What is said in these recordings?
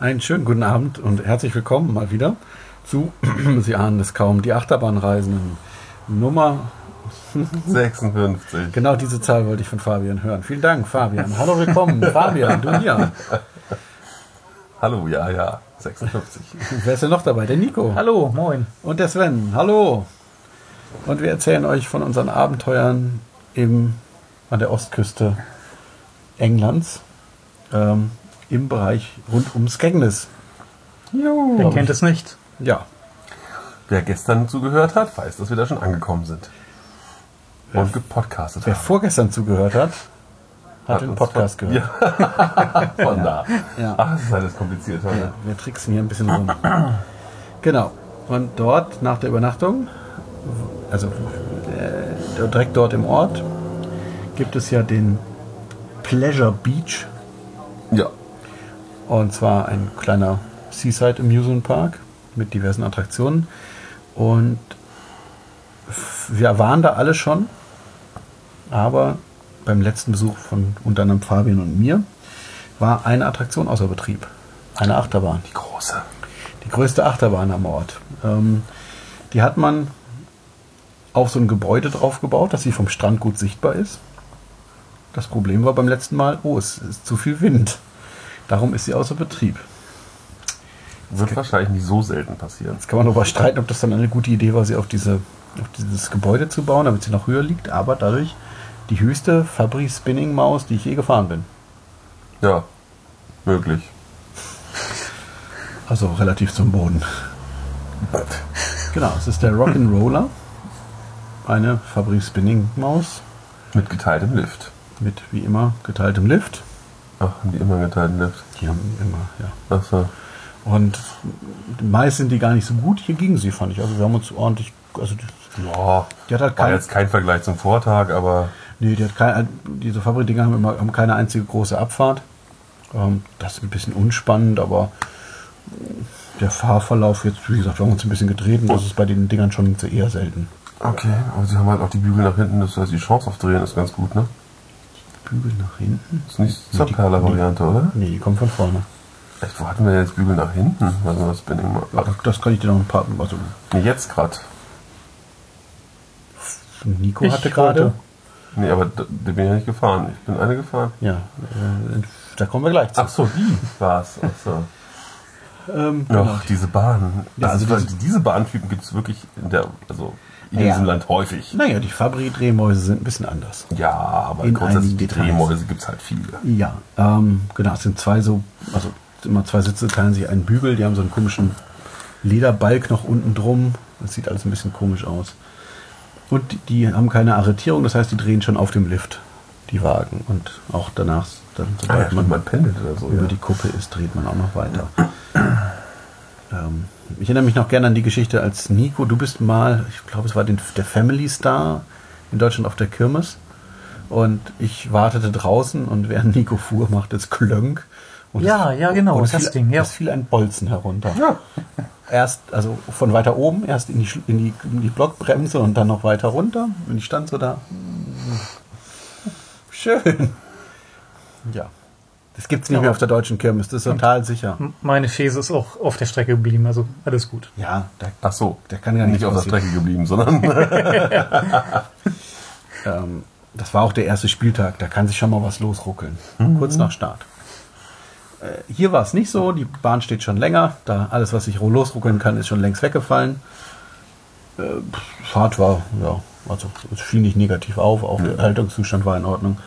Einen schönen guten Abend und herzlich willkommen mal wieder zu, Sie ahnen es kaum, die Achterbahnreisenden Nummer 56. Genau diese Zahl wollte ich von Fabian hören. Vielen Dank, Fabian. Hallo, willkommen. Fabian, du hier. Hallo, ja, ja, 56. Wer ist denn noch dabei? Der Nico. Hallo, moin. Und der Sven. Hallo. Und wir erzählen euch von unseren Abenteuern im, an der Ostküste Englands ähm, im Bereich rund ums Skegness. Wer kennt es nicht? Ja, Wer gestern zugehört hat, weiß, dass wir da schon angekommen sind. Und gepodcastet wer haben. vorgestern zugehört hat, hat, den uns Podcast von, gehört. Ja. von da. Ja. Ach, das ist alles kompliziert. Ja, wir tricksen hier ein bisschen rum. Genau. Und dort nach der Übernachtung, also äh, direkt dort im Ort, gibt es ja den Pleasure Beach. Ja. Und zwar ein kleiner Seaside Amusement Park mit diversen Attraktionen. Und wir waren da alle schon, aber beim letzten Besuch von unter anderem Fabian und mir war eine Attraktion außer Betrieb. Eine Achterbahn. Die große. Die größte Achterbahn am Ort. Ähm, die hat man auf so ein Gebäude drauf gebaut, dass sie vom Strand gut sichtbar ist. Das Problem war beim letzten Mal, oh, es ist zu viel Wind. Darum ist sie außer Betrieb. Wird wahrscheinlich nicht so selten passieren. Jetzt kann man darüber streiten, ob das dann eine gute Idee war, sie auf, diese, auf dieses Gebäude zu bauen, damit sie noch höher liegt, aber dadurch die höchste Fabri Spinning Maus, die ich je gefahren bin. Ja, möglich. Also relativ zum Boden. Genau, es ist der Rock'n'Roller. Eine Fabri Spinning Maus Mit geteiltem Lift. mit wie immer geteiltem Lift. Ach, haben die immer geteilten Lift. Die haben immer, ja. Ach so. Und meist sind die gar nicht so gut. Hier gingen sie, fand ich. Also wir haben uns ordentlich, also die, Ja, die hat halt war kein, jetzt kein Vergleich zum Vortag, aber nee, die hat kein, diese Fabrikdinger haben immer haben keine einzige große Abfahrt. Ähm, das ist ein bisschen unspannend, aber der Fahrverlauf jetzt, wie gesagt, wir haben uns ein bisschen gedreht und das ist bei den Dingern schon eher selten. okay. Aber sie haben halt auch die Bügel nach hinten, das heißt, die Chance auf Drehen ist ganz gut, ne? Bügel nach hinten? Ist nicht die Subperler-Variante, oder? Nee, die kommen von vorne. Echt, wo hatten wir jetzt Bügel nach hinten? Also das Spinning mal. Ja, das, das kann ich dir noch ein paar. Also Nee, jetzt gerade. Nico Ich hatte gerade. Nee, aber da bin ich ja nicht gefahren. Ich bin eine gefahren. Ja, äh, da kommen wir gleich zu. Ach so, die war's. Ach so. Ähm, genau. Ach, diese Bahn. Ja, Das also ist, diese Bahntypen gibt es wirklich in der, also in Ja. diesem Land häufig. Naja, die Fabri-Drehmäuse sind ein bisschen anders. Ja, aber In grundsätzlich. Drehmäuse gibt es halt viele. Ja, ähm, genau, es sind zwei so, also immer zwei Sitze, teilen sich einen Bügel, die haben so einen komischen Lederbalk noch unten drum. Das sieht alles ein bisschen komisch aus. Und die, haben keine Arretierung, das heißt, die drehen schon auf dem Lift, die Wagen. Und auch danach, dann, Ah, ja, sobald man man pendelt oder so. über Ja. die Kuppe ist, dreht man auch noch weiter. Ähm, ich erinnere mich noch gerne an die Geschichte, als Nico, du bist mal, ich glaube, es war den, der Family Star in Deutschland auf der Kirmes. Und ich wartete draußen und während Nico fuhr, machte es Klönk. Und Ja, ja, genau, und es das fiel, Ding, ja. Es fiel ein Bolzen herunter. Erst, also von weiter oben, erst in die, in, die, in die Blockbremse und dann noch weiter runter. Und ich stand so da. Schön. Ja. Das gibt's nicht Ja. mehr auf der deutschen Kirmes, das ist total sicher. Meine Fese ist auch auf der Strecke geblieben, also alles gut. Ja, der, Ach so, der kann ja nicht, nicht auf der. Strecke geblieben, sondern Ähm, das war auch der erste Spieltag, da kann sich schon mal was losruckeln. Kurz nach Start. Äh, hier war es nicht so, die Bahn steht schon länger, da alles, was sich losruckeln kann, ist schon längst weggefallen. Äh, Fahrt war, ja, also es fiel nicht negativ auf, auch der Haltungszustand war in Ordnung.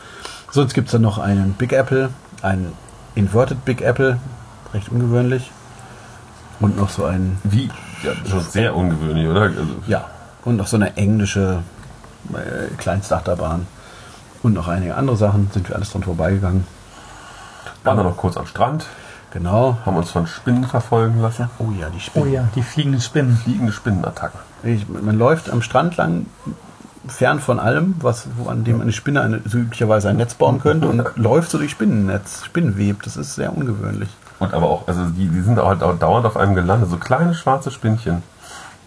Sonst gibt es dann noch einen Big Apple, einen Inverted Big Apple, recht ungewöhnlich. Und noch so einen wie? Ja, schon sehr ungewöhnlich, oder? Also, ja, und noch so eine englische äh, kleinste Achterbahn. Und noch einige andere Sachen, sind wir alles dran vorbeigegangen. waren wir noch kurz am Strand, Genau. haben uns von Spinnen verfolgen lassen. Oh ja, die Oh Spinnen. ja, die fliegenden Spinnen. Fliegende Spinnenattacken. Ich, man läuft am Strand lang, fern von allem, was, wo an dem eine Spinne eine, so üblicherweise ein Netz bauen könnte und läuft so durch Spinnennetz, Spinnenweb. Das ist sehr ungewöhnlich. Und aber auch, also die, die sind auch auch dauernd auf einem gelandet, so kleine schwarze Spinnchen.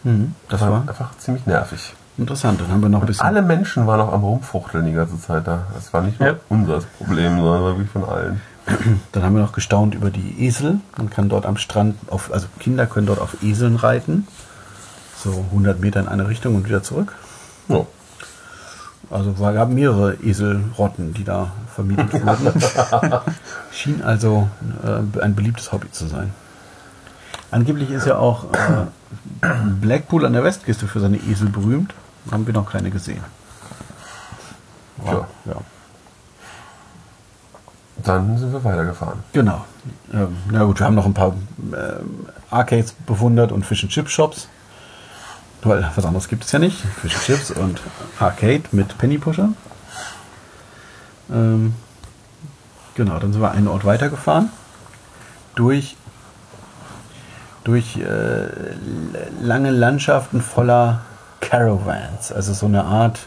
Mhm, das war war einfach ziemlich nervig. interessant. Dann haben wir noch ein bisschen. Alle Menschen waren auch am Rumfuchteln die ganze Zeit da. Das war nicht nur Ja. unser Problem, sondern wirklich von allen. Dann haben wir noch gestaunt über die Esel. Man kann dort am Strand, auf, also Kinder können dort auf Eseln reiten. So 100 Meter in eine Richtung und wieder zurück. Ja. Also es gab mehrere Eselrotten, die da vermietet wurden. Schien also äh, ein beliebtes Hobby zu sein. Angeblich ist ja auch äh, Blackpool an der Westküste für seine Esel berühmt. Haben wir noch keine gesehen. Ja. ja. Dann sind wir weitergefahren. Genau. Ähm, na gut, wir haben noch ein paar ähm, Arcades bewundert und Fish and Chip Shops. Weil was anderes gibt es ja nicht. Fish Chips und Arcade mit Penny Pusher. Ähm, genau, dann sind wir einen Ort weitergefahren. Durch, durch äh, lange Landschaften voller Caravans. Also so eine Art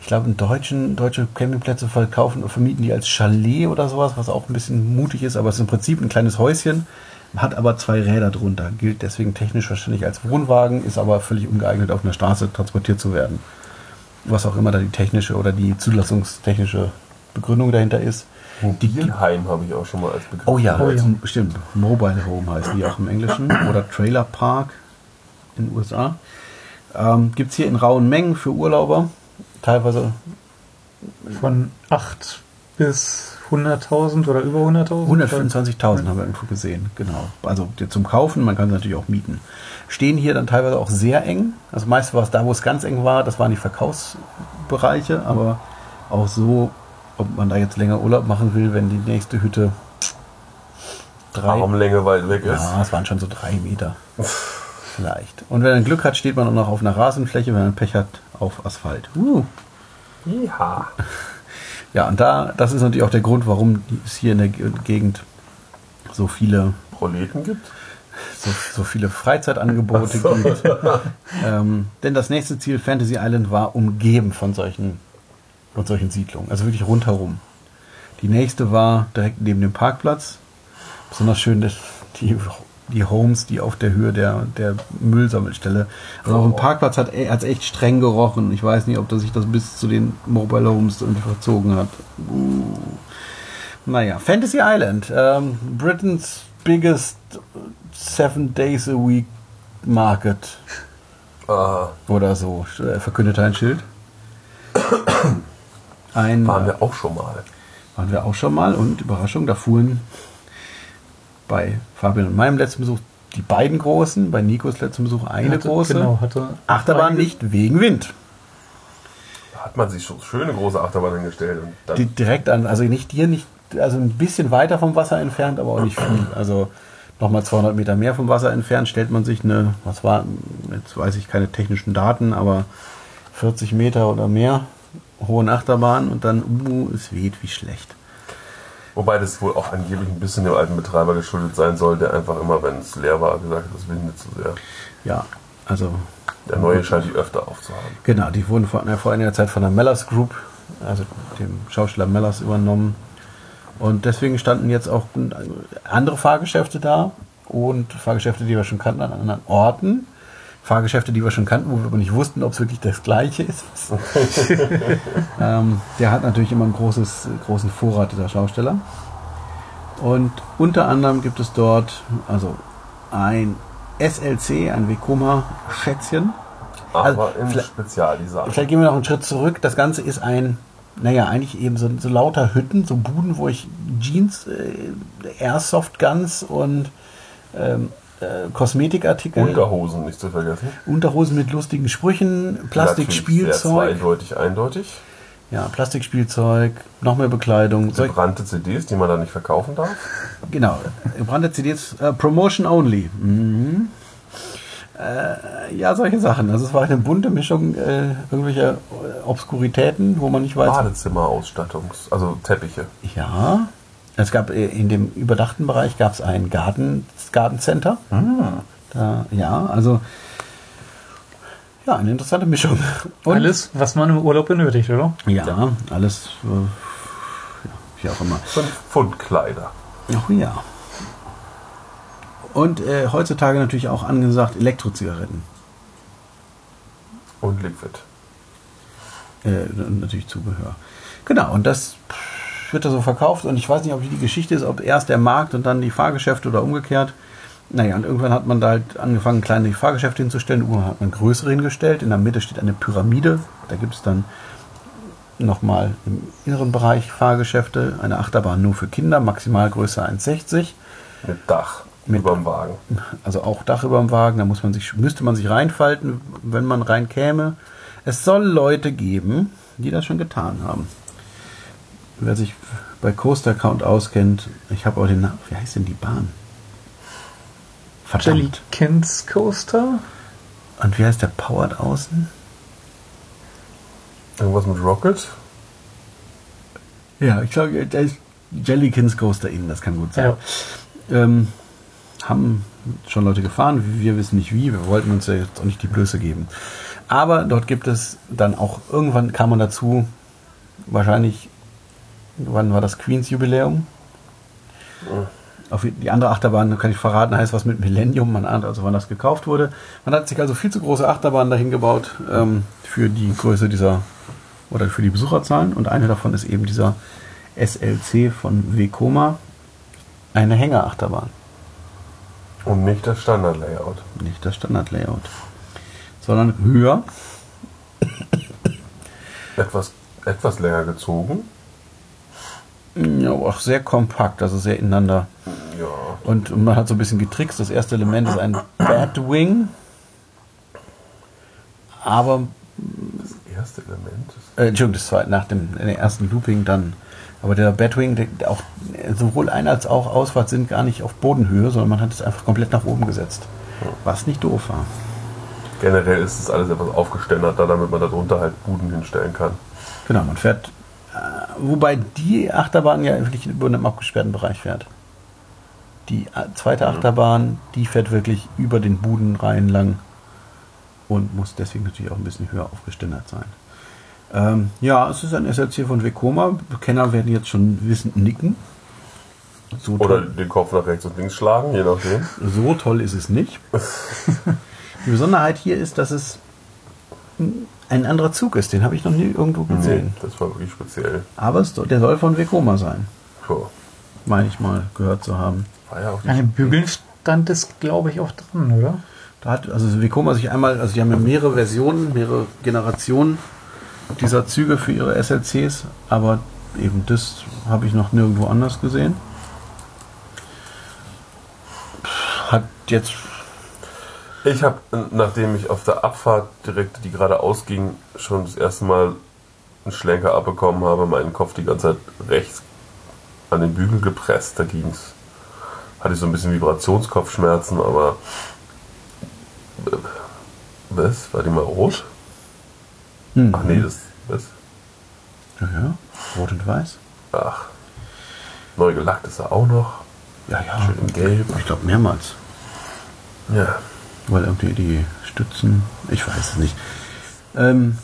ich glaube, in deutschen, deutsche Campingplätze verkaufen vermieten die als Chalet oder sowas, was auch ein bisschen mutig ist, aber es ist im Prinzip ein kleines Häuschen, hat aber zwei Räder drunter, gilt deswegen technisch wahrscheinlich als Wohnwagen, ist aber völlig ungeeignet, auf einer Straße transportiert zu werden. Was auch immer da die technische oder die zulassungstechnische Begründung dahinter ist. Mobilheim habe ich auch schon mal als Begriff. Oh ja, Oh ja. stimmt. Mobile Home heißen die auch im Englischen. Oder Trailer Park in den USA. Ähm, Gibt es hier in rauen Mengen für Urlauber. Teilweise Von 8 bis 100.000 oder über 100.000? 125.000 haben wir irgendwo gesehen, genau. Also die zum Kaufen, man kann sie natürlich auch mieten. Stehen hier dann teilweise auch sehr eng. Also meist war es da, wo es ganz eng war, das waren die Verkaufsbereiche, aber auch so, ob man da jetzt länger Urlaub machen will, wenn die nächste Hütte drei, Armlänge weit weg ist. ja, es waren schon so drei Meter. Vielleicht. Und wenn man Glück hat, steht man auch noch auf einer Rasenfläche, wenn man Pech hat, auf Asphalt. Uh. Ja. Ja, und da, das ist natürlich auch der Grund, warum es hier in der Ge- Gegend so viele Proleten gibt. so, so viele Freizeitangebote so. gibt. ähm, denn das nächste Ziel Fantasy Island war umgeben von solchen, von solchen Siedlungen, also wirklich rundherum. Die nächste war direkt neben dem Parkplatz. Besonders schön dass die, die Homes, die auf der Höhe der, der Müllsammelstelle. Also auf dem Oh. Parkplatz hat es echt streng gerochen. Ich weiß nicht, ob das sich das bis zu den Mobile Homes irgendwie verzogen hat. Uh. Naja, Fantasy Island, ähm, Britain's biggest seven days a week market Äh, oder so, äh, verkündete ein Schild. Ein, waren wir auch schon mal. waren wir auch schon mal und Überraschung, da fuhren bei Fabian und meinem letzten Besuch die beiden großen, bei Nikos letzten Besuch eine Hatte- große. Genau, hatte Achterbahn einige- nicht wegen Wind. Da hat man sich schon schöne große Achterbahn hingestellt. Und dann Die, direkt an, also nicht dir, nicht, also ein bisschen weiter vom Wasser entfernt, aber auch nicht viel. Also nochmal 200 Meter mehr vom Wasser entfernt stellt man sich eine, was war, jetzt weiß ich keine technischen Daten, aber 40 Meter oder mehr hohen Achterbahn und dann, uh, es weht wie schlecht. Wobei das wohl auch angeblich ein bisschen dem alten Betreiber geschuldet sein soll, der einfach immer, wenn es leer war, gesagt hat, das will nicht zu sehr. Ja, also Der neue scheint die öfter aufzuhaben. Genau, die wurden vor, vor einiger Zeit von der Mellers Group, also dem Schauspieler Mellers, übernommen. Und deswegen standen jetzt auch andere Fahrgeschäfte da und Fahrgeschäfte, die wir schon kannten an anderen Orten. Fahrgeschäfte, die wir schon kannten, wo wir aber nicht wussten, ob es wirklich das gleiche ist. ähm, der hat natürlich immer einen großes, großen Vorrat, dieser Schausteller. Und unter anderem gibt es dort also ein SLC, ein Vekoma-Schätzchen. Aber Also, im vielleicht- Spezialdesign. Vielleicht gehen wir noch einen Schritt zurück. Das Ganze ist ein, naja, eigentlich eben so, so lauter Hütten, so Buden, wo ich Jeans, äh, Airsoft Guns und ähm, äh, Kosmetikartikel, Unterhosen nicht zu vergessen. Unterhosen mit lustigen Sprüchen, Plastikspielzeug, zweideutig, eindeutig. ja, Plastikspielzeug, noch mehr Bekleidung, Gebrannte CDs, die man da nicht verkaufen darf. genau, gebrannte CDs, äh, Promotion Only. Mhm. Äh, ja, solche Sachen. Also es war eine bunte Mischung äh, irgendwelcher äh, Obskuritäten, wo man nicht weiß, Badezimmerausstattungs-, also Teppiche. Ja, es gab äh, in dem überdachten Bereich gab es ein Garten, Gartencenter. Da, ja, also ja, eine interessante Mischung. Und, Alles, was man im Urlaub benötigt, oder? Ja, alles, äh, ja, wie auch immer. Fünf Pfund Kleider. Oh ja. Und äh, heutzutage natürlich auch angesagt Elektrozigaretten. Und Liquid. Äh, und natürlich Zubehör. Genau, und das, wird da so verkauft und ich weiß nicht, ob die Geschichte ist, ob erst der Markt und dann die Fahrgeschäfte oder umgekehrt. Naja, und irgendwann hat man da halt angefangen, kleine Fahrgeschäfte hinzustellen. Irgendwann hat man größere hingestellt. In der Mitte steht eine Pyramide. Da gibt es dann nochmal im inneren Bereich Fahrgeschäfte. Eine Achterbahn nur für Kinder, Maximalgröße 1,60. Mit Dach Mit- über dem Wagen. Also auch Dach über dem Wagen. Da muss man sich, müsste man sich reinfalten, wenn man reinkäme. Es soll Leute geben, die das schon getan haben. Wer sich bei Coaster Count auskennt, ich habe auch den Namen. Wie heißt denn die Bahn? Verdammt. Jellykins Coaster? Und wie heißt der Powered außen? Irgendwas mit Rocket? Ja, ich glaube, der ist Jellykins Coaster Inn, das kann gut sein. Ja. Ähm, haben schon Leute gefahren, wir wissen nicht wie, wir wollten uns ja jetzt auch nicht die Blöße geben. Aber dort gibt es dann auch, irgendwann kam man dazu, wahrscheinlich, wann war das Queens Jubiläum? Auf die andere Achterbahn, kann ich verraten, heißt was mit Millennium, man ahnt also, wann das gekauft wurde. Man hat sich also viel zu große Achterbahnen dahin gebaut ähm, für die Größe dieser, oder für die Besucherzahlen. Und eine davon ist eben dieser SLC von Vekoma, eine Hängerachterbahn. Und nicht das Standard-Layout. Nicht das Standard-Layout. Sondern höher. Etwas, etwas länger gezogen. Ja, aber auch sehr kompakt, also sehr ineinander. Ja. Und man hat so ein bisschen getrickst. Das erste Element ist ein Batwing. Aber, Das erste Element äh, Entschuldigung, das zweite, nach dem ersten Looping dann. Aber der Batwing, der, auch sowohl Ein- als auch Ausfahrt sind gar nicht auf Bodenhöhe, sondern man hat es einfach komplett nach oben gesetzt. Was nicht doof war. Generell ist es alles etwas aufgeständerter, damit man darunter halt Buden hinstellen kann. Genau, man fährt, äh, wobei die Achterbahn ja wirklich über einem abgesperrten Bereich fährt. Die zweite Achterbahn, die fährt wirklich über den Budenreihen lang und muss deswegen natürlich auch ein bisschen höher aufgeständert sein. Ähm, ja, es ist ein SLC von Vekoma. Kenner werden jetzt schon wissend nicken. So Oder den Kopf nach rechts und links schlagen, je nachdem. so toll ist es nicht. Die Besonderheit hier ist, dass es ein anderer Zug ist. Den habe ich noch nie irgendwo gesehen. das war wirklich speziell. Aber es, soll- der soll von Vekoma sein. Puh. meine ich mal gehört zu haben. War ja auch An den Bügeln stand es, glaube ich, auch dran, oder? Da hat also Vekoma sich einmal, also die haben ja mehrere Versionen, mehrere Generationen dieser Züge für ihre SLCs, aber eben das habe ich noch nirgendwo anders gesehen. Hat jetzt Ich habe, nachdem ich auf der Abfahrt direkt, die gerade ausging, schon das erste Mal einen Schlenker abbekommen habe, meinen Kopf die ganze Zeit rechts an den Bügel gepresst. Da ging's. Hatte ich so ein bisschen Vibrationskopfschmerzen, aber. äh, Was? War die mal rot? hm, Ach nee, das. Was? ja, ja, rot und weiß. Ach. Neu gelackt ist er auch noch. Ja, ja, Schön in Gelb. ich glaube mehrmals. Ja. Weil irgendwie die Stützen, ich weiß es nicht. Ähm,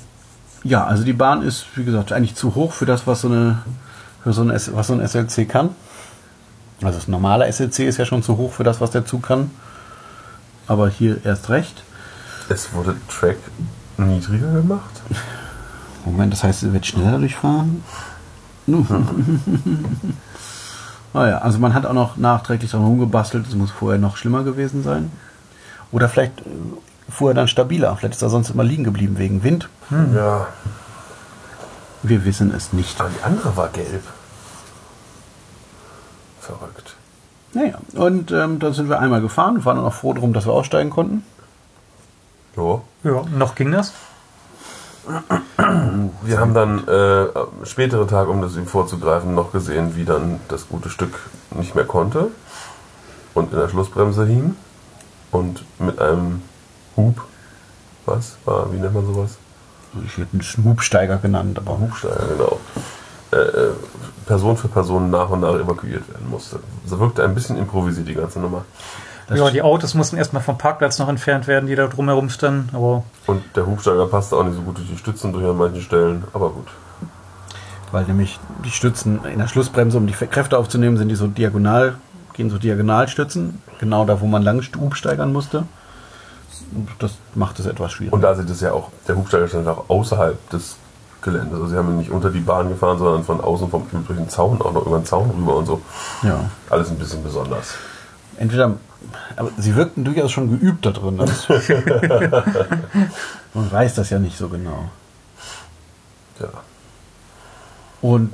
ja, also die Bahn ist, wie gesagt, eigentlich zu hoch für das, was so, eine, für so ein, was so ein SLC kann. Also das normale SLC ist ja schon zu hoch für das, was der Zug kann. Aber hier erst recht. Es wurde Track niedriger gemacht. Moment, das heißt, es wird schneller durchfahren? naja, also man hat auch noch nachträglich dran rumgebastelt. Es muss vorher noch schlimmer gewesen sein. Oder vielleicht äh, vorher dann stabiler. Vielleicht ist er sonst immer liegen geblieben wegen Wind. Ja. Wir wissen es nicht. Aber die andere war gelb. Verrückt. Naja, und ähm, dann sind wir einmal gefahren, waren auch froh drum, dass wir aussteigen konnten. Jo. Ja, noch ging das. Wir haben dann äh, am späteren Tag, um das ihm vorzugreifen, noch gesehen, wie dann das gute Stück nicht mehr konnte und in der Schlussbremse hing und mit einem Hub, was war, wie nennt man sowas? Ich hätte einen Hubsteiger genannt, aber Hubsteiger, genau. Äh, äh, Person für Person nach und nach evakuiert werden musste. Das wirkte ein bisschen improvisiert, die ganze Nummer. Das ja, die Autos mussten erstmal vom Parkplatz noch entfernt werden, die da drumherum standen. Aber Und der Hubsteiger passte auch nicht so gut durch die Stützen durch an manchen Stellen, aber gut. weil nämlich die Stützen in der Schlussbremse, um die Kräfte aufzunehmen, sind die so diagonal, gehen so Diagonalstützen, genau da, wo man lang Hubsteigern musste. Das macht es etwas schwierig. Und da sie das ja auch, der Hubsteiger stand auch außerhalb des Gelände. Also sie haben nicht unter die Bahn gefahren, sondern von außen vom, durch den Zaun, auch noch über den Zaun rüber und so. Ja. Alles ein bisschen besonders. Entweder, aber sie wirkten durchaus schon geübt da drin. Das Man weiß das ja nicht so genau. Ja. Und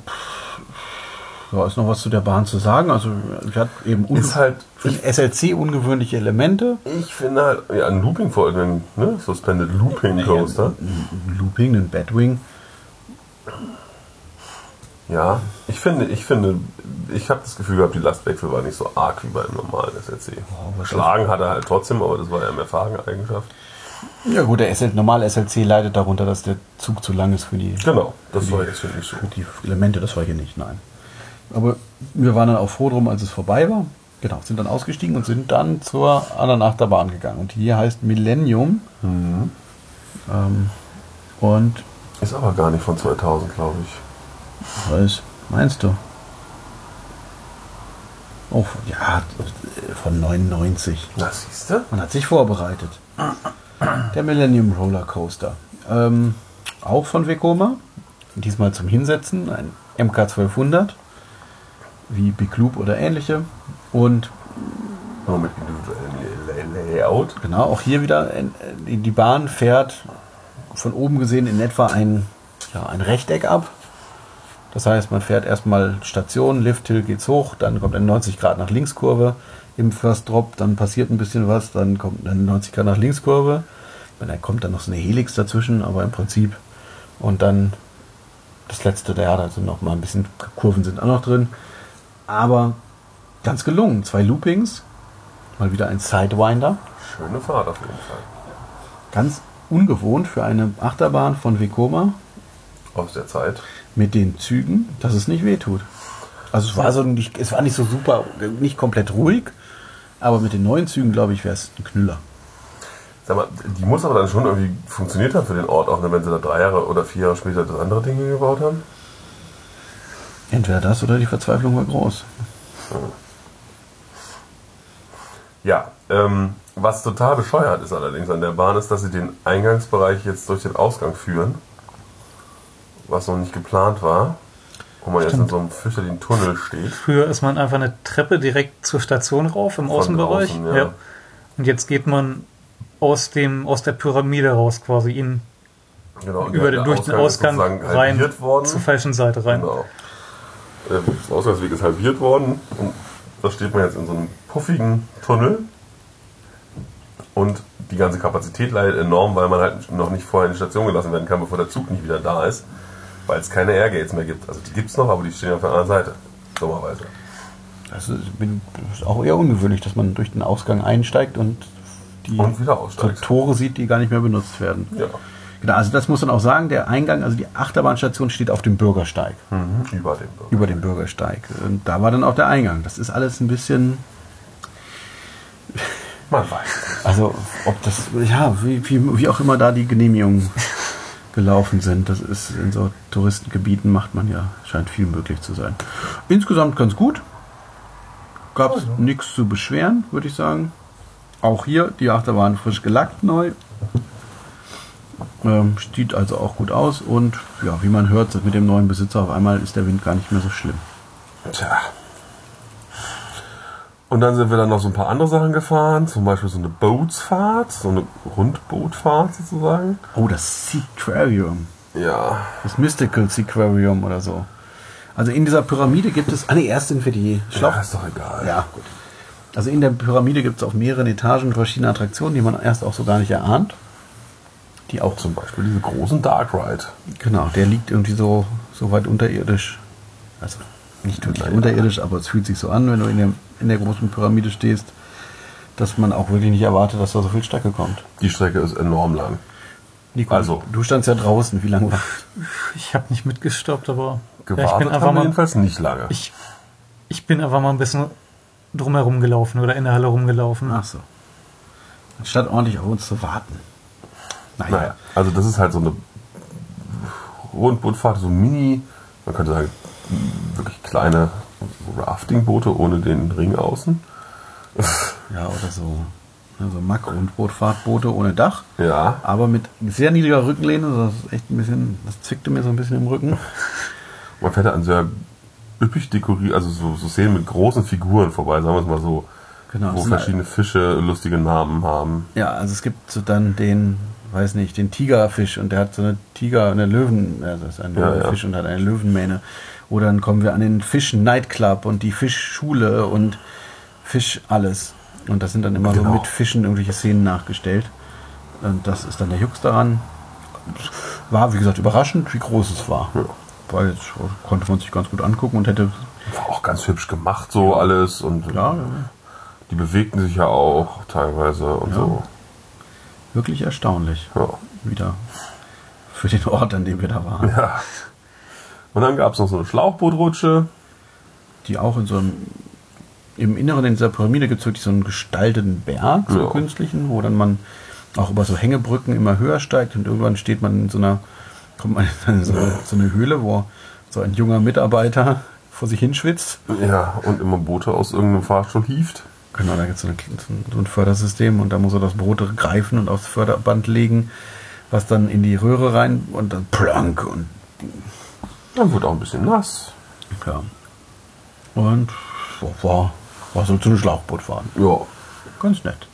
ja, ist noch was zu der Bahn zu sagen? Also, sie hat eben Ist halt, für den SLC ungewöhnliche Elemente. ich finde halt, ja, ein Looping vor allem, ne? Suspended Looping Coaster. Ein Looping, ein Batwing. Ja, ich finde, ich finde, ich habe das Gefühl gehabt, die Lastwechsel war nicht so arg wie beim normalen SLC. was Schlagen hat er halt trotzdem, aber das war ja mehr Fahrgeneigenschaft. Ja gut, der SL, normale SLC leidet darunter, dass der Zug zu lang ist für die, Genau, das war jetzt finde ich so. für die Elemente. Das war hier nicht, nein. Aber wir waren dann auch froh drum, als es vorbei war. Genau, sind dann ausgestiegen und sind dann zur anderen Achterbahn gegangen. Und die hier heißt Millennium. Mhm. Ähm, und Ist aber gar nicht von 2000, glaube ich. Was meinst du? Oh, ja, von 99. Na, siehst du? Man hat sich vorbereitet. Der Millennium Roller Coaster. Ähm, auch von Vekoma. Diesmal zum Hinsetzen. Ein MK1200. Wie Big Loop oder ähnliche. Und Nur mit Lay- Layout. genau, auch hier wieder. äh, Die Bahn fährt von oben gesehen in etwa ein, ja, ein Rechteck ab. Das heißt, man fährt erstmal Station, Lift Hill geht's hoch, dann kommt eine 90 Grad nach Linkskurve im First Drop, dann passiert ein bisschen was, dann kommt eine 90 Grad nach Linkskurve, dann kommt dann noch so eine Helix dazwischen, aber im Prinzip und dann das letzte, ja, da sind noch mal ein bisschen Kurven sind auch noch drin, aber ganz gelungen, zwei Loopings, mal wieder ein Sidewinder, Schöne Fahrt auf jeden Fall. ganz ungewohnt für eine Achterbahn von Vekoma Aus der Zeit. mit den Zügen, dass es nicht wehtut. Also es war so nicht, es war nicht so super, nicht komplett ruhig, aber mit den neuen Zügen, glaube ich, wäre es ein Knüller. Sag mal, die muss aber dann schon irgendwie funktioniert haben für den Ort, auch wenn sie da drei Jahre oder vier Jahre später das andere Ding gebaut haben. Entweder das oder die Verzweiflung war groß. Ja, ähm, was total bescheuert ist allerdings an der Bahn, ist, dass sie den Eingangsbereich jetzt durch den Ausgang führen, was noch nicht geplant war. Wo man jetzt in so einem fürchterlichen Tunnel steht. Früher ist man einfach eine Treppe direkt zur Station rauf im Von Außenbereich. außen, ja. ja. Und jetzt geht man aus dem aus der Pyramide raus quasi in Genau, über der durch den Ausgang rein worden. zur falschen Seite rein. Genau. Der Ausgangsweg ist halbiert worden und da steht man jetzt in so einem puffigen Tunnel und die ganze Kapazität leidet enorm, weil man halt noch nicht vorher in die Station gelassen werden kann, bevor der Zug nicht wieder da ist, weil es keine Airgates mehr gibt. Also die gibt es noch, aber die stehen auf der anderen Seite, dummerweise. Das ist, das auch eher ungewöhnlich, dass man durch den Ausgang einsteigt und die Und. Tore sieht, die gar nicht mehr benutzt werden. Ja, Genau, also das muss man auch sagen, der Eingang, also die Achterbahnstation steht auf dem Bürgersteig, mhm. über dem Bürger. über dem Bürgersteig. Und da war dann auch der Eingang. Das ist alles ein bisschen, Man weiß. Also, ob das, ja, wie, wie, wie auch immer da die Genehmigungen gelaufen sind, das ist in so Touristengebieten macht man ja, scheint viel möglich zu sein. Insgesamt ganz gut. Gab es nichts zu beschweren, würde ich sagen. Auch hier die Achterbahn frisch gelackt neu. Ähm, sieht also auch gut aus und ja, wie man hört, mit dem neuen Besitzer auf einmal ist der Wind gar nicht mehr so schlimm. Tja. Und dann sind wir dann noch so ein paar andere Sachen gefahren, zum Beispiel so eine Bootsfahrt, so eine Rundbootfahrt sozusagen. Oh, das Seaquarium. Ja, Das Mystical Seaquarium oder so. Also in dieser Pyramide gibt es. Ah, nee, erst sind wir die Schlauch. ja ist doch egal. Ja, gut. Also in der Pyramide gibt es auf mehreren Etagen verschiedene Attraktionen, die man erst auch so gar nicht erahnt. Die auch Zum Beispiel diese großen Dark Ride. Genau, der liegt irgendwie so, so weit unterirdisch. Also nicht wirklich Naja. unterirdisch, aber es fühlt sich so an, wenn du in der, in der großen Pyramide stehst, dass man auch wirklich nicht erwartet, dass da so viel Strecke kommt. Die Strecke ist enorm lang. Nico, Also- du standst ja draußen. Wie lange war Ich habe nicht mitgestoppt, aber ja, Gewartet ich bin einfach mal jedenfalls nicht lange. ich, ich bin einfach mal ein bisschen drumherum gelaufen oder in der Halle rumgelaufen. Ach so. Anstatt ordentlich auf uns zu warten. Naja, also das ist halt so eine Rundbootfahrt, so mini, man könnte sagen, wirklich kleine Raftingboote ohne den Ring außen. Ja, oder so. Also Makro- und Bootfahrtboote ohne Dach, Ja. aber mit sehr niedriger Rückenlehne. Das ist echt ein bisschen, das zwickte mir so ein bisschen im Rücken. Man fährt an sehr üppig dekoriert, also so, so Szenen mit großen Figuren vorbei, sagen wir es mal so. Genau, Wo verschiedene Fische lustige Namen haben. Ja, also es gibt so dann den, weiß nicht, den Tigerfisch und der hat so eine Tiger, eine Löwen, also ist ein Ja, ja. Fisch und hat eine Löwenmähne. Oder dann kommen wir an den Fisch Nightclub und die Fischschule und Fisch alles. Und das sind dann immer so Genau. mit Fischen irgendwelche Szenen nachgestellt. Und das ist dann der Jux daran. War, wie gesagt, überraschend, wie groß es war. Ja. Weil es konnte man sich ganz gut angucken und hätte, War auch ganz hübsch gemacht, so alles. Und ja, die bewegten sich ja auch teilweise und Ja. so. Wirklich erstaunlich. Ja. Wieder für den Ort, an dem wir da waren. ja. Und dann gab es noch so eine Schlauchbootrutsche. die auch in so einem im Inneren in dieser Pyramide gibt es wirklich so einen gestalteten Berg, so Ja. künstlichen, wo dann man auch über so Hängebrücken immer höher steigt und irgendwann steht man in so einer, kommt man in so eine, so eine Höhle, wo so ein junger Mitarbeiter vor sich hinschwitzt. Ja, und immer Boote aus irgendeinem Fahrstuhl hieft. Genau, da gibt es so, eine- so ein Fördersystem und da muss er das Boot greifen und aufs Förderband legen, was dann in die Röhre rein und dann plank und Dann wurde auch ein bisschen nass. ja. Und so, war, war so zu einem Schlauchboot fahren. Ja. Ganz nett.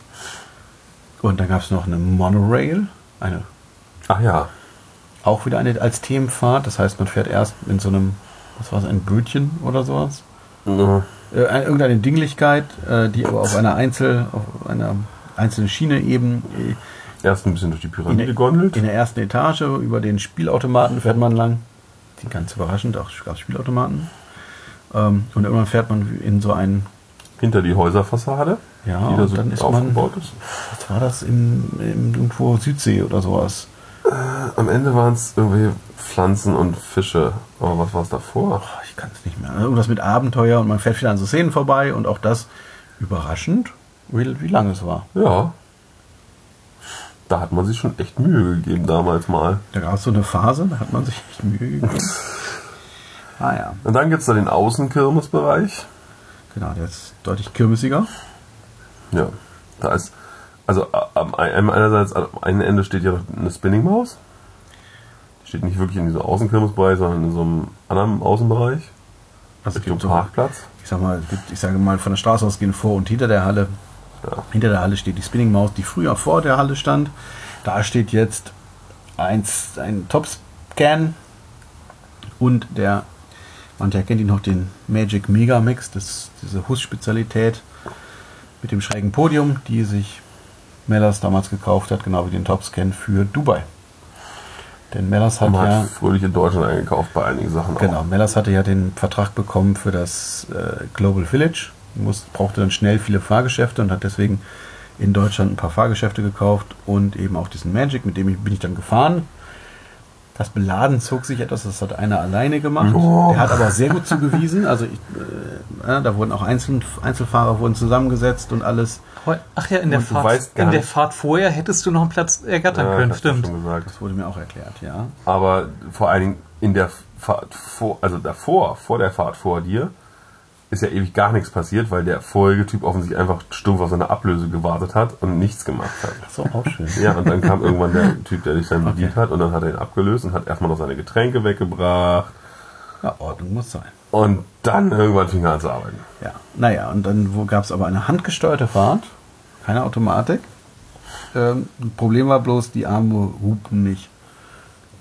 Und dann gab es noch eine Monorail, eine Ach ja. auch wieder eine als Themenfahrt. Das heißt, man fährt erst in so einem, was war es, ein Bötchen oder sowas. Ja. Äh, ein- irgendeine Dinglichkeit, äh, die aber auf einer Einzel, auf einer einzelnen Schiene eben äh, Erst ein bisschen durch die in, Pyramide der- gondelt. in der ersten Etage über den Spielautomaten fährt man lang. Die ganz überraschend, auch gab es Spielautomaten. Ähm, und irgendwann fährt man in so einen, hinter die Häuserfassade. Ja, die da so dann ist man- ist. was war das, im, im irgendwo Südsee oder sowas. Am Ende waren es irgendwelche Pflanzen und Fische. Aber was war es davor? Ach, kann es nicht mehr. Irgendwas mit Abenteuer und man fährt wieder an so Szenen vorbei und auch das überraschend, wie, wie lang es war. Ja. Da hat man sich schon echt Mühe gegeben damals mal. Da gab es so eine Phase, da hat man sich echt Mühe gegeben. ah ja, Und dann gibt es da den Außenkirmesbereich. genau, der ist deutlich kirmesiger. Ja. Da ist, also am einerseits am einen Ende steht ja eine Spinningmaus. Die steht nicht wirklich in diesem Außenkirmesbereich, sondern in so einem anderen Außenbereich. Also es gibt so, Parkplatz. ich sag mal, gibt, ich sage mal, von der Straße aus gehen vor und hinter der Halle. Ja. Hinter der Halle steht die Spinning Maus, die früher vor der Halle stand. Da steht jetzt eins, ein Topscan und der, mancher kennt ihn noch, den Magic Mega Mix, das diese Hus-Spezialität mit dem schrägen Podium, die sich Mellers damals gekauft hat, genau wie den Topscan für Dubai. Denn Mellers hat Man ja. hat fröhlich in Deutschland eingekauft bei einigen Sachen Genau, auch. Mellers hatte ja den Vertrag bekommen für das äh, Global Village, muss, brauchte dann schnell viele Fahrgeschäfte und hat deswegen in Deutschland ein paar Fahrgeschäfte gekauft und eben auch diesen Magic, mit dem ich, bin ich dann gefahren. Das Beladen zog sich etwas, das hat einer alleine gemacht. Oh. Der hat aber sehr gut zugewiesen. Also ich, äh, da wurden auch Einzel, Einzelfahrer wurden zusammengesetzt und alles. Ach ja, in der, Fahrt, in der Fahrt vorher hättest du noch einen Platz ergattern Ja, können, stimmt. schon gesagt. Das wurde mir auch erklärt, ja. Aber vor allen Dingen in der Fahrt vor, also davor, vor der Fahrt vor dir, ist ja ewig gar nichts passiert, weil der vorige Typ offensichtlich einfach stumpf auf seine Ablöse gewartet hat und nichts gemacht hat. So, auch schön. Ja, und dann kam irgendwann der Typ, der dich dann bedient hat und dann hat er ihn abgelöst und hat erstmal noch seine Getränke weggebracht Ja, Ordnung muss sein. und dann irgendwann fing er an zu arbeiten. Ja, naja, und dann gab es aber eine handgesteuerte Fahrt, keine Automatik. Ähm, Problem war bloß, die Arme hupten nicht.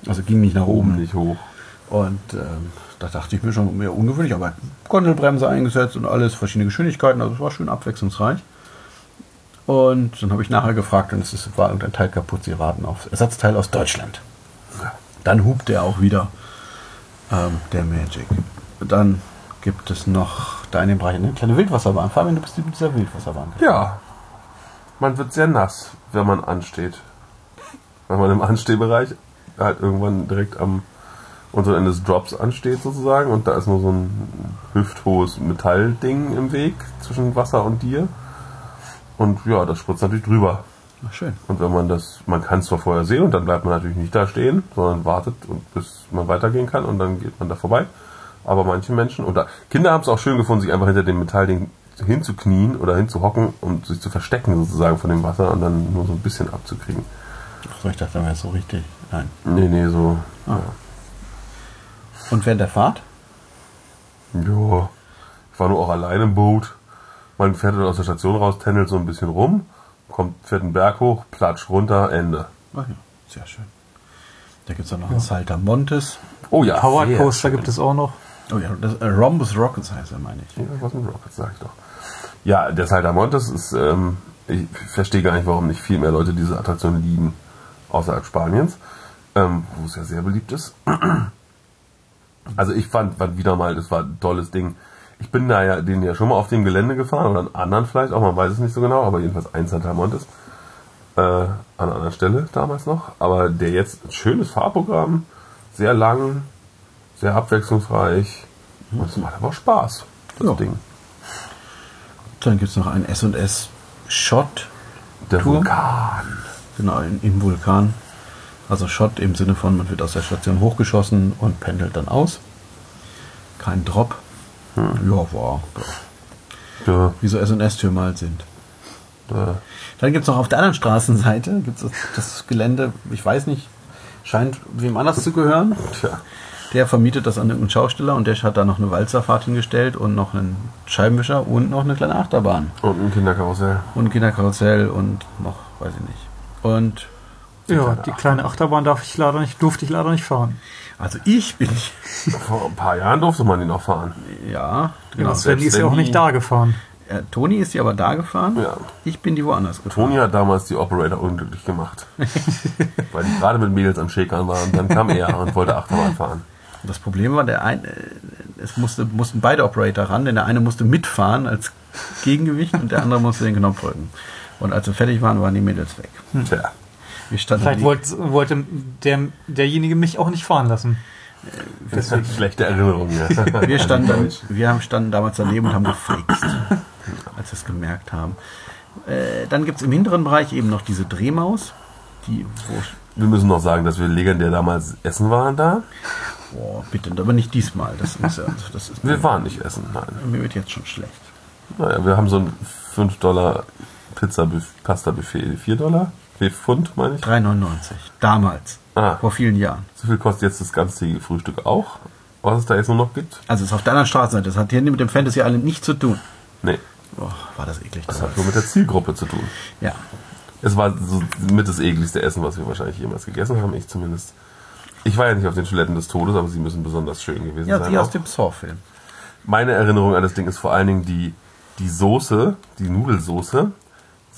Also ging nicht nach Oben oben. nicht hoch. Und ähm, da dachte ich mir schon mehr ungewöhnlich, aber Gondelbremse eingesetzt und alles, verschiedene Geschwindigkeiten, also es war schön abwechslungsreich. Und dann habe ich nachher gefragt und es ist, war irgendein Teil kaputt, sie warten auf Ersatzteil aus Deutschland. Dann hupte er auch wieder, ähm, der Magic. Dann gibt es noch da in dem Bereich eine kleine Wildwasserbahn. Fabian, du bist in dieser Wildwasserbahn. Ja, man wird sehr nass, wenn man ansteht. Wenn man im Anstehbereich halt irgendwann direkt am unteren Ende des Drops ansteht sozusagen und da ist nur so ein hüfthohes Metallding im Weg zwischen Wasser und dir. Und ja, das spritzt natürlich drüber. Ach, schön. Und wenn man das, man kann es zwar vorher sehen und dann bleibt man natürlich nicht da stehen, sondern wartet und bis man weitergehen kann und dann geht man da vorbei. Aber manche Menschen oder Kinder haben es auch schön gefunden, sich einfach hinter dem Metallding hinzuknien oder hinzuhocken und sich zu verstecken sozusagen von dem Wasser und dann nur so ein bisschen abzukriegen. So, ich dachte, dann wäre es so richtig. Nein. Nee, nee, so. Und während der Fahrt? Ja. Ich war nur auch allein im Boot. Man fährt dann aus der Station raus, tändelt so ein bisschen rum, kommt, fährt einen Berg hoch, platscht runter, Ende. Ach ja, sehr schön. Da gibt es auch noch einen Saltamontes. Oh ja. Sehr Coaster schön. gibt es auch noch. Oh ja, das, äh, Rhombus Rockets heißt er, meine ich. Ja, was mit Rockets, sag ich doch. Ja, der Saltamontes ist, ähm, ich verstehe gar nicht, warum nicht viel mehr Leute diese Attraktion lieben, außerhalb Spaniens, ähm, wo es ja sehr beliebt ist. Also ich fand, fand wieder mal, das war ein tolles Ding. Ich bin da ja, den ja schon mal auf dem Gelände gefahren oder an anderen vielleicht auch, man weiß es nicht so genau, aber jedenfalls ein Saltamontes. Äh, an einer anderen Stelle damals noch. Aber der jetzt schönes Fahrprogramm, sehr lang, sehr abwechslungsreich. Und es macht aber auch Spaß, das Ja. Ding. Dann gibt es noch einen S&S Shot, Der? Vulkan. genau, im Vulkan. Also Shot im Sinne von, man wird aus der Station hochgeschossen und pendelt dann aus. Kein Drop. Ja, war. Ja, Wie so S&S-Türme halt sind. äh, Dann gibt es noch auf der anderen Straßenseite gibt's das, das Gelände, ich weiß nicht, scheint wem anders zu gehören. tja. Der vermietet das an irgendeinen Schausteller und der hat da noch eine Walzerfahrt hingestellt und noch einen Scheibenwischer und noch eine kleine Achterbahn. Und ein Kinderkarussell. Und ein Kinderkarussell und noch, weiß ich nicht. Und Ja, die kleine Achterbahn darf ich leider nicht, durfte ich leider nicht fahren. also ich bin, Vor ein paar Jahren durfte man die noch fahren. ja, genau. Ja, Sven ist ja auch nicht da gefahren. Äh, Toni ist die aber da gefahren. Ja. Ich bin die woanders gefahren. Toni hat damals die Operator unglücklich gemacht. weil die gerade mit Mädels am Schäkern waren. Und dann kam er und wollte Achterbahn fahren. Das Problem war, der ein, äh, es musste, mussten beide Operator ran, denn der eine musste mitfahren als Gegengewicht und der andere musste den Knopf drücken. Und als wir fertig waren, waren die Mädels weg. Tja. Wir standen Vielleicht wollte, wollte der, derjenige mich auch nicht fahren lassen. Das ist eine schlechte Erinnerung, ja. Wir standen, wir haben- standen damals daneben und haben gefeixt, als wir es gemerkt haben. Äh, dann gibt es im hinteren Bereich eben noch diese Drehmaus, die, Wir müssen noch sagen, dass wir legendär damals essen waren da. boah, bitte, aber nicht diesmal. Das ist, ja- das ist, Wir waren nicht essen, nein. mir wird jetzt schon schlecht. Naja, wir haben so ein 5 Dollar Pizza Pasta Buffet. 4 Dollar? 4 Pfund, meine ich. 3,99. Damals. Ah. Vor vielen Jahren. So viel kostet jetzt das ganze Frühstück auch, was es da jetzt nur noch gibt? Also es ist auf der anderen Straßenseite. Das hat hier mit dem Fantasy Island nichts zu tun. Nee, Boah, war das eklig. das hat nur mit der Zielgruppe zu tun. Ja. Es war so mit das ekligste Essen, was wir wahrscheinlich jemals gegessen haben, ich zumindest. Ich war ja nicht auf den Toiletten des Todes, aber sie müssen besonders schön gewesen Ja, sein. die aus dem Saw-Film. Meine Erinnerung an das Ding ist vor allen Dingen die, die Soße, die Nudelsoße,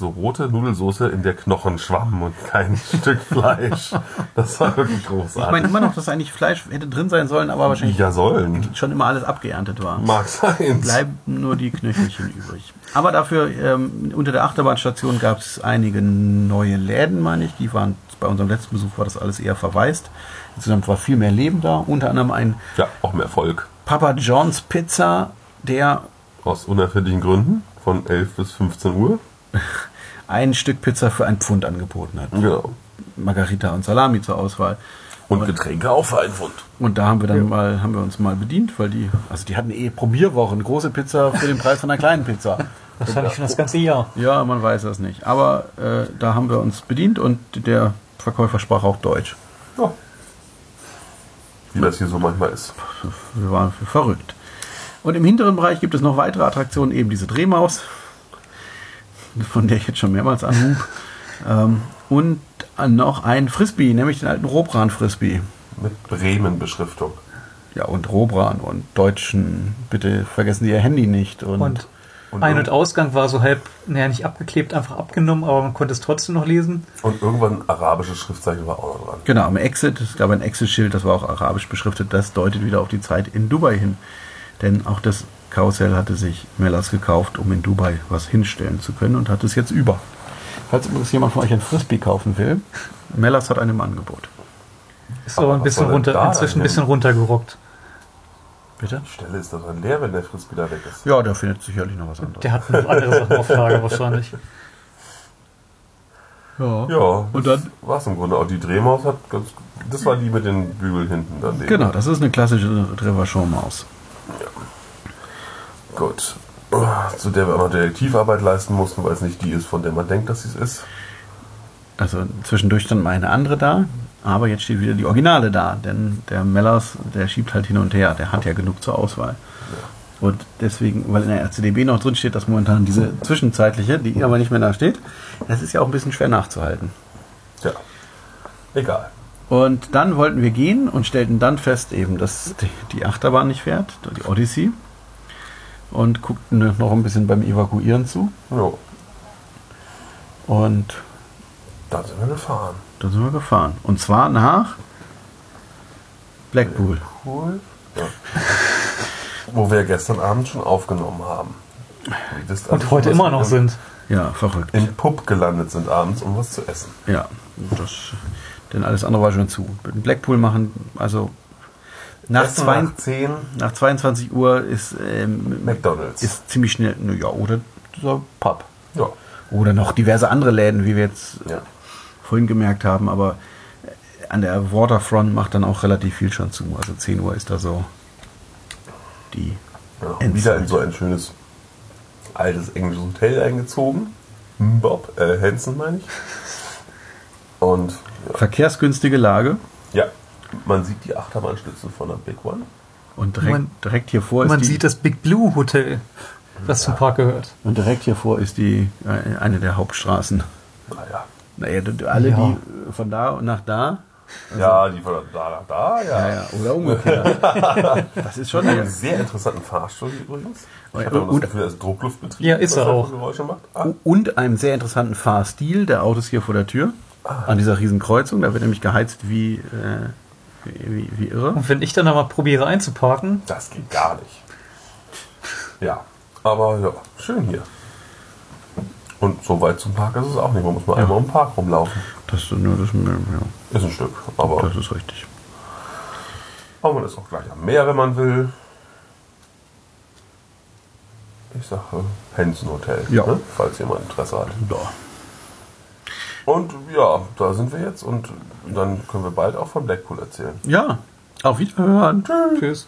so rote Nudelsoße, in der Knochen schwammen und kein Stück Fleisch. Das war wirklich großartig. Ich meine immer noch, dass eigentlich Fleisch hätte drin sein sollen, aber wahrscheinlich ja sollen. schon immer alles abgeerntet war. Mag sein. Bleiben nur die Knöchelchen übrig. Aber dafür, ähm, unter der Achterbahnstation gab es einige neue Läden, meine ich. Die waren, bei unserem letzten Besuch war das alles eher verwaist. Insgesamt war viel mehr Leben da. Unter anderem ein Ja, auch mehr Volk. Papa John's Pizza, der Aus unerfindlichen Gründen. Von 11 bis 15 Uhr. ein Stück Pizza für ein Pfund angeboten hat. Genau. Margarita und Salami zur Auswahl. Und Getränke auch für einen Pfund. Und da haben wir dann mal, haben wir uns mal bedient, weil die, also die hatten eh Probierwochen, große Pizza für den Preis von einer kleinen Pizza. Das habe ich schon das ganze Jahr. Ja, man weiß das nicht. Aber äh, da haben wir uns bedient und der Verkäufer sprach auch Deutsch. Ja. Wie das hier so manchmal ist. Wir waren verrückt. Und im hinteren Bereich gibt es noch weitere Attraktionen, eben diese Drehmaus, von der ich jetzt schon mehrmals anhub. ähm, und noch ein Frisbee, nämlich den alten Robran-Frisbee. Mit Bremen-Beschriftung. Ja, und Robran und Deutschen, bitte vergessen Sie Ihr Handy nicht. Und, Und, Und Ein- und Ausgang war so halb, naja, nicht abgeklebt, einfach abgenommen, aber man konnte es trotzdem noch lesen. Und irgendwann ein arabisches Schriftzeichen war auch noch dran. genau, am Exit, es gab ein Exit-Schild, das war auch arabisch beschriftet, das deutet wieder auf die Zeit in Dubai hin. Denn auch das Karussell hatte sich Mellas gekauft, um in Dubai was hinstellen zu können und hat es jetzt über. Falls übrigens jemand von euch ein Frisbee kaufen will, Mellas hat einen im Angebot. Ist aber, Aber ein bisschen runter, inzwischen ein bisschen runtergerockt. Bitte? Die Stelle ist doch dann leer, wenn der Frisbee da weg ist. Ja, da findet sicherlich noch was anderes. Der hat noch andere Sachen auf Lager wahrscheinlich. Ja. Ja, Und dann? war es im Grunde. Auch die Drehmaus hat ganz. Das war die mit den Bügeln hinten dann. Genau, das ist eine klassische Drevachon-Maus. Gut. zu der wir auch noch Detektivarbeit leisten mussten, weil es nicht die ist, von der man denkt, dass sie es ist. Also zwischendurch stand mal eine andere da, aber jetzt steht wieder die Originale da, denn der Mellers, der schiebt halt hin und her, der hat ja genug zur Auswahl. Und deswegen, weil in der RCDB noch drin steht, dass momentan diese zwischenzeitliche, die aber nicht mehr da steht, das ist ja auch ein bisschen schwer nachzuhalten. Tja, egal. Und dann wollten wir gehen und stellten dann fest, eben, dass die Achterbahn nicht fährt, die Odyssey. Und guckten noch ein bisschen beim Evakuieren zu. Jo, Und dann sind wir gefahren. dann sind wir gefahren. Und zwar nach Blackpool. Cool. Ja. Wo wir gestern Abend schon aufgenommen haben. Und heute immer noch im- sind. Ja, verrückt. Im Pub gelandet sind abends, um was zu essen. Ja, das, denn alles andere war schon zu. Blackpool machen, also nach, Essen zwei, nach 10 nach 22 Uhr ist, ähm, McDonalds. ist ziemlich schnell, ja, oder so Pub. ja. Oder noch diverse andere Läden, wie wir jetzt ja. vorhin gemerkt haben, aber äh, an der Waterfront macht dann auch relativ viel schon zu. Also 10 Uhr ist da so die ja. Und wieder in so ein schönes altes englisches Hotel eingezogen. Bob, äh, Hansen meine ich. Und ja, verkehrsgünstige Lage. ja, man sieht die Achterbahnstützen von der Big One. Und direkt, Man- direkt hier vor ist Man die, sieht das Big Blue Hotel, das zum Park gehört. und direkt hier vor ist die äh, eine der Hauptstraßen. Naja. Naja, d- alle, Ja. die äh, von da und nach da. ja, die von da nach da, ja. Ja, ja, oder umgekehrt. das ist schon Einen eine, sehr interessanten Fahrstuhl übrigens. Ich Und- habe immer das und- Gefühl, er ist Druckluftbetrieb. Ja, ist er auch. Geräusche macht. Ah, und einem sehr interessanten Fahrstil der Autos hier vor der Tür. An dieser riesen Kreuzung. Da wird nämlich geheizt wie, äh, wie, wie, irre. Und wenn ich dann aber probiere einzuparken, das geht gar nicht. Ja, aber ja, schön hier. Und so weit zum Park ist es auch nicht. Man muss mal einmal um den Park rumlaufen. Das, ist nur das, ja, Ist ein Stück, aber, das ist richtig. aber man ist auch gleich am Meer, wenn man will. Ich sage Hensen Hotel, Ja. ne? falls jemand Interesse hat. Ja. Und ja, da sind wir jetzt und dann können wir bald auch von Blackpool erzählen. ja, auf Wiederhören. tschüss.